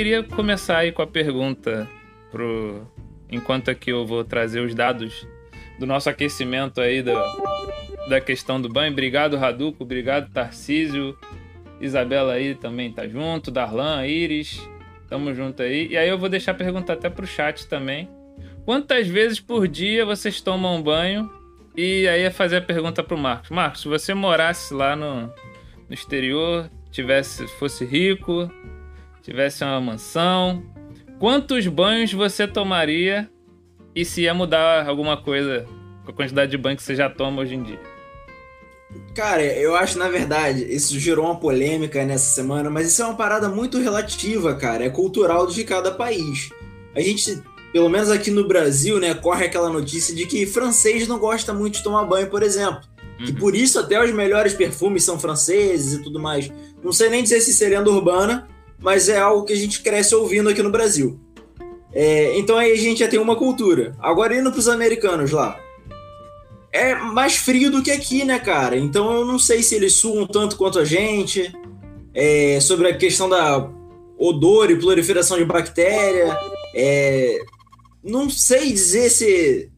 queria começar aí com a pergunta pro enquanto aqui eu vou trazer os dados do nosso aquecimento aí da, da questão do banho. Obrigado, Raduco. Obrigado, Tarcísio. Isabela aí também tá junto. Darlan, Iris. Tamo junto aí. E aí eu vou deixar a pergunta até pro chat também. Quantas vezes por dia vocês tomam banho? E aí é fazer a pergunta pro Marcos. Marcos, se você morasse lá no, no exterior, tivesse, fosse rico, tivesse uma mansão, quantos banhos você tomaria e se ia mudar alguma coisa com a quantidade de banho que você já toma hoje em dia? Cara, eu acho, na verdade, isso gerou uma polêmica nessa semana, mas isso é uma parada muito relativa, cara. É cultural de cada país. A gente, pelo menos aqui no Brasil, né, corre aquela notícia de que francês não gosta muito de tomar banho, por exemplo. Uhum. Que por isso até os melhores perfumes são franceses e tudo mais. Não sei nem dizer se seria urbana, mas é algo que a gente cresce ouvindo aqui no Brasil. É, então aí a gente já tem uma cultura. Agora indo pros americanos lá é mais frio do que aqui, né, cara? Então eu não sei se eles suam tanto quanto a gente. É, sobre a questão da odor e proliferação de bactéria. É, não sei dizer se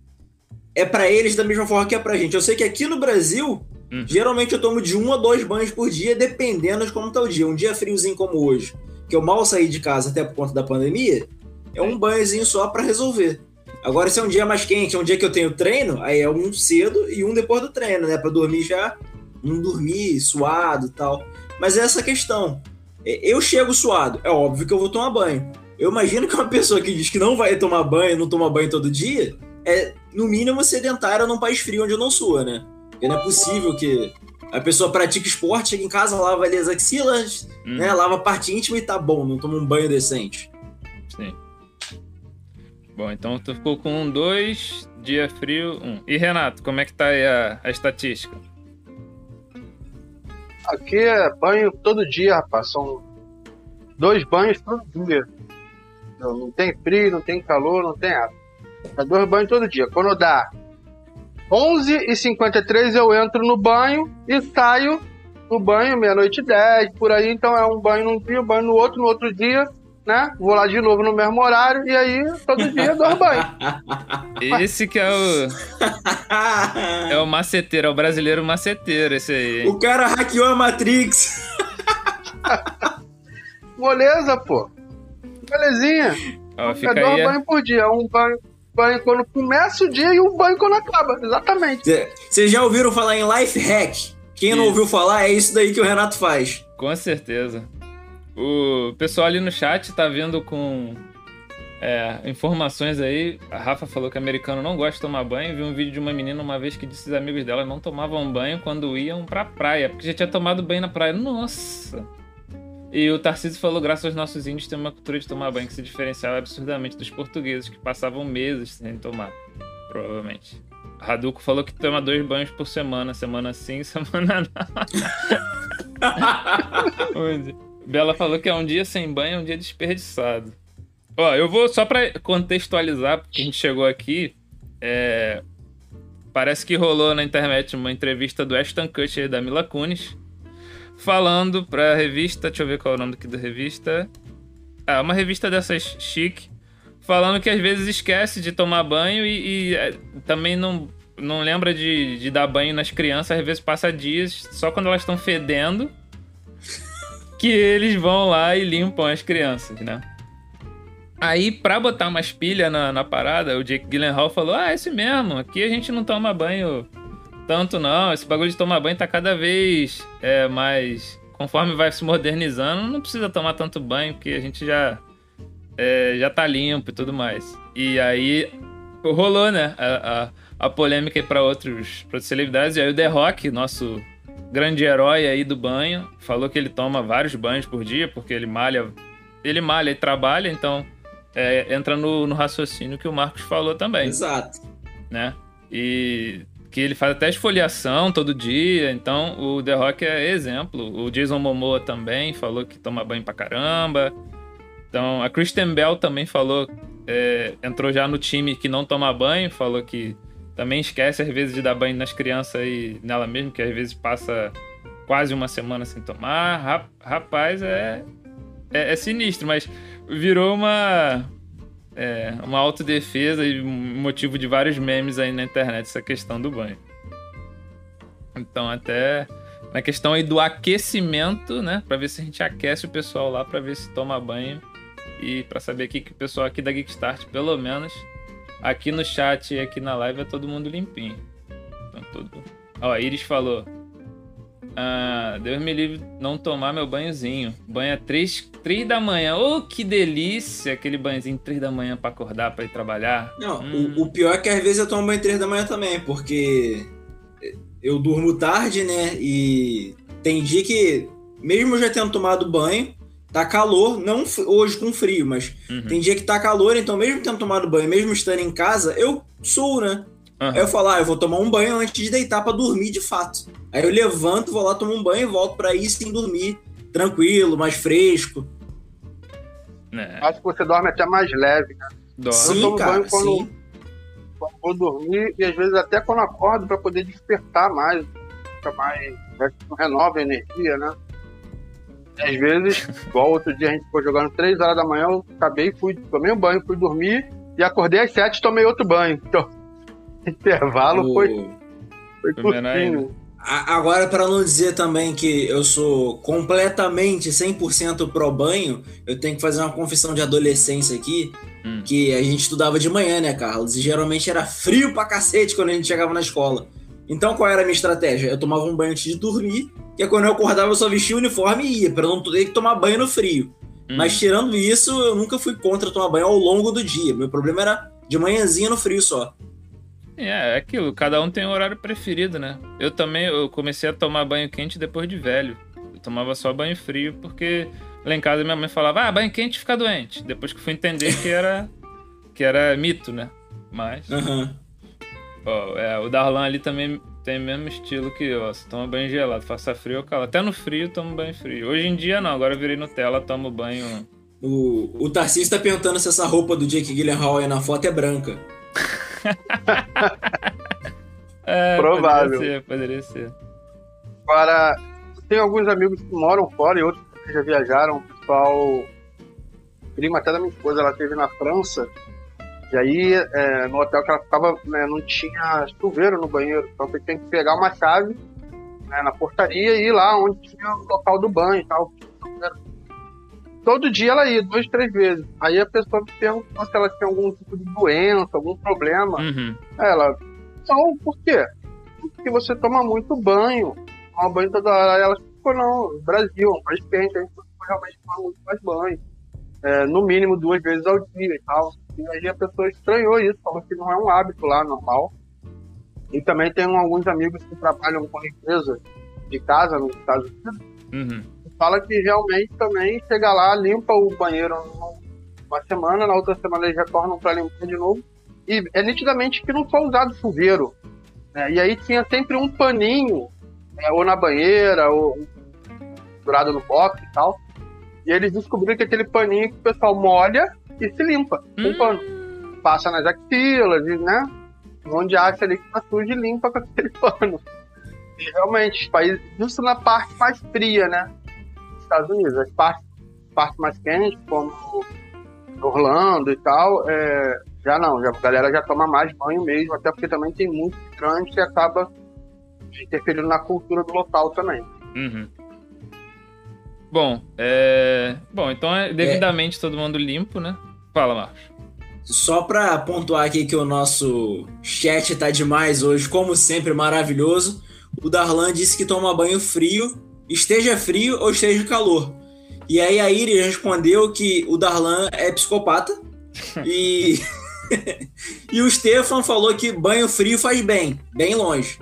é para eles da mesma forma que é pra gente. Eu sei que aqui no Brasil, hum. geralmente eu tomo de um a dois banhos por dia, dependendo de como tá o dia. Um dia friozinho como hoje, que eu mal saí de casa até por conta da pandemia, é um banhozinho só para resolver. Agora, se é um dia mais quente, é um dia que eu tenho treino, aí é um cedo e um depois do treino, né? Pra dormir já, não dormir suado e tal. Mas é essa questão. É, eu chego suado, é óbvio que eu vou tomar banho. Eu imagino que uma pessoa que diz que não vai tomar banho, não toma banho todo dia, é no mínimo sedentária num país frio onde eu não sua, né? Porque não é possível que a pessoa pratique esporte, chega em casa, lava ali as axilas, hum. né? Lava a parte íntima e tá bom, não toma um banho decente. Sim. Bom, então tu ficou com um, dois, dia frio, um. E Renato, como é que tá aí a, a estatística? Aqui é banho todo dia, rapaz. São dois banhos todo dia. Não, não tem frio, não tem calor, não tem nada. É dois banhos todo dia. Quando dá 11h53 eu entro no banho e saio no banho meia-noite e 10, por aí. Então é um banho num dia, um banho no outro, no outro dia né? Vou lá de novo no mesmo horário e aí todo dia dou banho. Esse que é o. é o maceteiro, é o brasileiro maceteiro, esse aí. O cara hackeou a Matrix. Moleza, pô. Belezinha. Ó, fica eu dou aí, banho por dia. Um banho, banho quando começa o dia e um banho quando acaba. Exatamente. Vocês já ouviram falar em life hack? Quem isso. não ouviu falar, é isso daí que o Renato faz. Com certeza. O pessoal ali no chat tá vindo com é, informações aí. A Rafa falou que americano não gosta de tomar banho. Vi um vídeo de uma menina uma vez que disse que os amigos dela não tomavam banho quando iam pra praia, porque já tinha tomado banho na praia. Nossa! E o Tarcísio falou: graças aos nossos índios, tem uma cultura de tomar banho que se diferenciava absurdamente dos portugueses, que passavam meses sem tomar, provavelmente. Raduco falou que toma dois banhos por semana, semana sim, semana não. Bela falou que é um dia sem banho, é um dia desperdiçado. Ó, eu vou só para contextualizar, porque a gente chegou aqui. É... Parece que rolou na internet uma entrevista do Ashton Kutcher da Mila Kunis, falando pra revista. Deixa eu ver qual é o nome aqui da revista. Ah, uma revista dessas chique, falando que às vezes esquece de tomar banho e, e é, também não, não lembra de, de dar banho nas crianças, às vezes passa dias só quando elas estão fedendo que eles vão lá e limpam as crianças, né? Aí, pra botar mais pilha na, na parada, o Jake Gyllenhaal falou: Ah, é esse mesmo, aqui a gente não toma banho tanto não. Esse bagulho de tomar banho tá cada vez é, mais. Conforme vai se modernizando, não precisa tomar tanto banho, porque a gente já, é, já tá limpo e tudo mais. E aí rolou, né? A, a, a polêmica para outros, outros celebridades. E aí o The Rock, nosso grande herói aí do banho, falou que ele toma vários banhos por dia, porque ele malha, ele malha e trabalha, então é, entra no, no, raciocínio que o Marcos falou também. Exato. Né? E que ele faz até esfoliação todo dia, então o The Rock é exemplo. O Jason Momoa também falou que toma banho pra caramba. Então a Kristen Bell também falou, é, entrou já no time que não toma banho, falou que também esquece às vezes de dar banho nas crianças e nela mesmo, que às vezes passa quase uma semana sem tomar. Rapaz, é, é, é sinistro, mas virou uma. É, uma autodefesa e motivo de vários memes aí na internet, essa questão do banho. Então, até na questão aí do aquecimento, né? Pra ver se a gente aquece o pessoal lá, pra ver se toma banho. E pra saber aqui que o pessoal aqui da Geekstart, pelo menos, aqui no chat e aqui na live é todo mundo limpinho. Então, tudo. Ó, a Iris falou. Ah, Deus me livre não tomar meu banhozinho. Banho é 3, 3 da manhã. Oh, que delícia! Aquele banhozinho 3 da manhã pra acordar, pra ir trabalhar. Não, hum. o, o, pior é que às vezes eu tomo banho 3 da manhã também, porque eu durmo tarde, né? E tem dia que, mesmo já tendo tomado banho, tá calor, não hoje com frio, mas uhum. tem dia que tá calor, então mesmo tendo tomado banho, mesmo estando em casa, eu suo, né? Uhum. Aí eu falo, ah, eu vou tomar um banho antes de deitar para dormir de fato. Aí eu levanto, vou lá, tomo um banho e volto para ir sem dormir, tranquilo, mais fresco. É. Acho que você dorme até mais leve, né? Dorme. Sim, eu tomo cara, banho quando, sim. quando vou dormir e às vezes até quando acordo para poder despertar mais, fica mais, renova a energia, né? E às vezes, igual outro dia a gente foi jogando 3 horas da manhã, eu acabei, fui, tomei um banho, fui dormir e acordei às 7 e tomei outro banho. Então, intervalo o... foi, foi curtinho. Agora, para não dizer também que eu sou completamente 100% pro banho, eu tenho que fazer uma confissão de adolescência aqui, hum. que a gente estudava de manhã, né, Carlos? E geralmente era frio pra cacete quando a gente chegava na escola. Então, qual era a minha estratégia? Eu tomava um banho antes de dormir, que é quando eu acordava eu só vestia o uniforme e ia, pra não ter que tomar banho no frio. Hum. Mas tirando isso, eu nunca fui contra tomar banho ao longo do dia. Meu problema era de manhãzinha no frio só. É, é aquilo, cada um tem um horário preferido, né? Eu também, eu comecei a tomar banho quente depois de velho. Eu tomava só banho frio, porque lá em casa minha mãe falava, ah, banho quente fica doente. Depois que fui entender que era, que era mito, né? Mas... Uhum. Ó, é, o Darlan ali também tem o mesmo estilo que eu, ó. Você toma banho gelado, faça frio ou calor. Até no frio tomo banho frio. Hoje em dia não, agora eu virei Nutella, tomo banho... O, o Tarcísio tá perguntando se essa roupa do Jake Gyllenhaal aí na foto é branca. É, Provável. Poderia ser, poderia ser. Agora, tem alguns amigos que moram fora e outros que já viajaram. O pessoal, prima até da minha esposa, ela esteve na França. E aí, é, no hotel que ela ficava, né, não tinha chuveiro no banheiro. Então você tem que pegar uma chave né, na portaria e ir lá onde tinha o local do banho e tal todo dia ela ia, duas, três vezes. Aí a pessoa me perguntou se ela tinha algum tipo de doença, algum problema. Uhum. Ela, não, por quê? Porque você toma muito banho, toma banho toda hora. Aí ela ficou, não, Brasil, país quente, a gente realmente toma muito mais banho. É, no mínimo duas vezes ao dia e tal. E aí a pessoa estranhou isso, falou que não é um hábito lá normal. E também tem alguns amigos que trabalham com limpeza de casa nos Estados Unidos. Uhum fala que realmente também chega lá, limpa o banheiro uma semana, na outra semana eles retornam para limpar de novo. E é nitidamente que não foi usado chuveiro. Né? E aí tinha sempre um paninho, né? ou na banheira, ou durado no box e tal. E eles descobriram que aquele paninho que o pessoal molha e se limpa com hum. pano. Passa nas axilas, né? Onde acha ali que tá sujo e limpa com aquele pano. E realmente, país, justo na parte mais fria, né? Estados Unidos. As partes, partes mais quentes, como Orlando e tal, é, já não, já, a galera já toma mais banho mesmo, até porque também tem muito grande que acaba interferindo na cultura do local também. Uhum. Bom, é... Bom, então é devidamente é... todo mundo limpo, né? Fala, Marcos. Só para pontuar aqui que o nosso chat tá demais hoje, como sempre, maravilhoso. O Darlan disse que toma banho frio esteja frio ou esteja calor. E aí a Iris respondeu que o Darlan é psicopata e e o Stefan falou que banho frio faz bem, bem longe.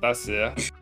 Tá certo.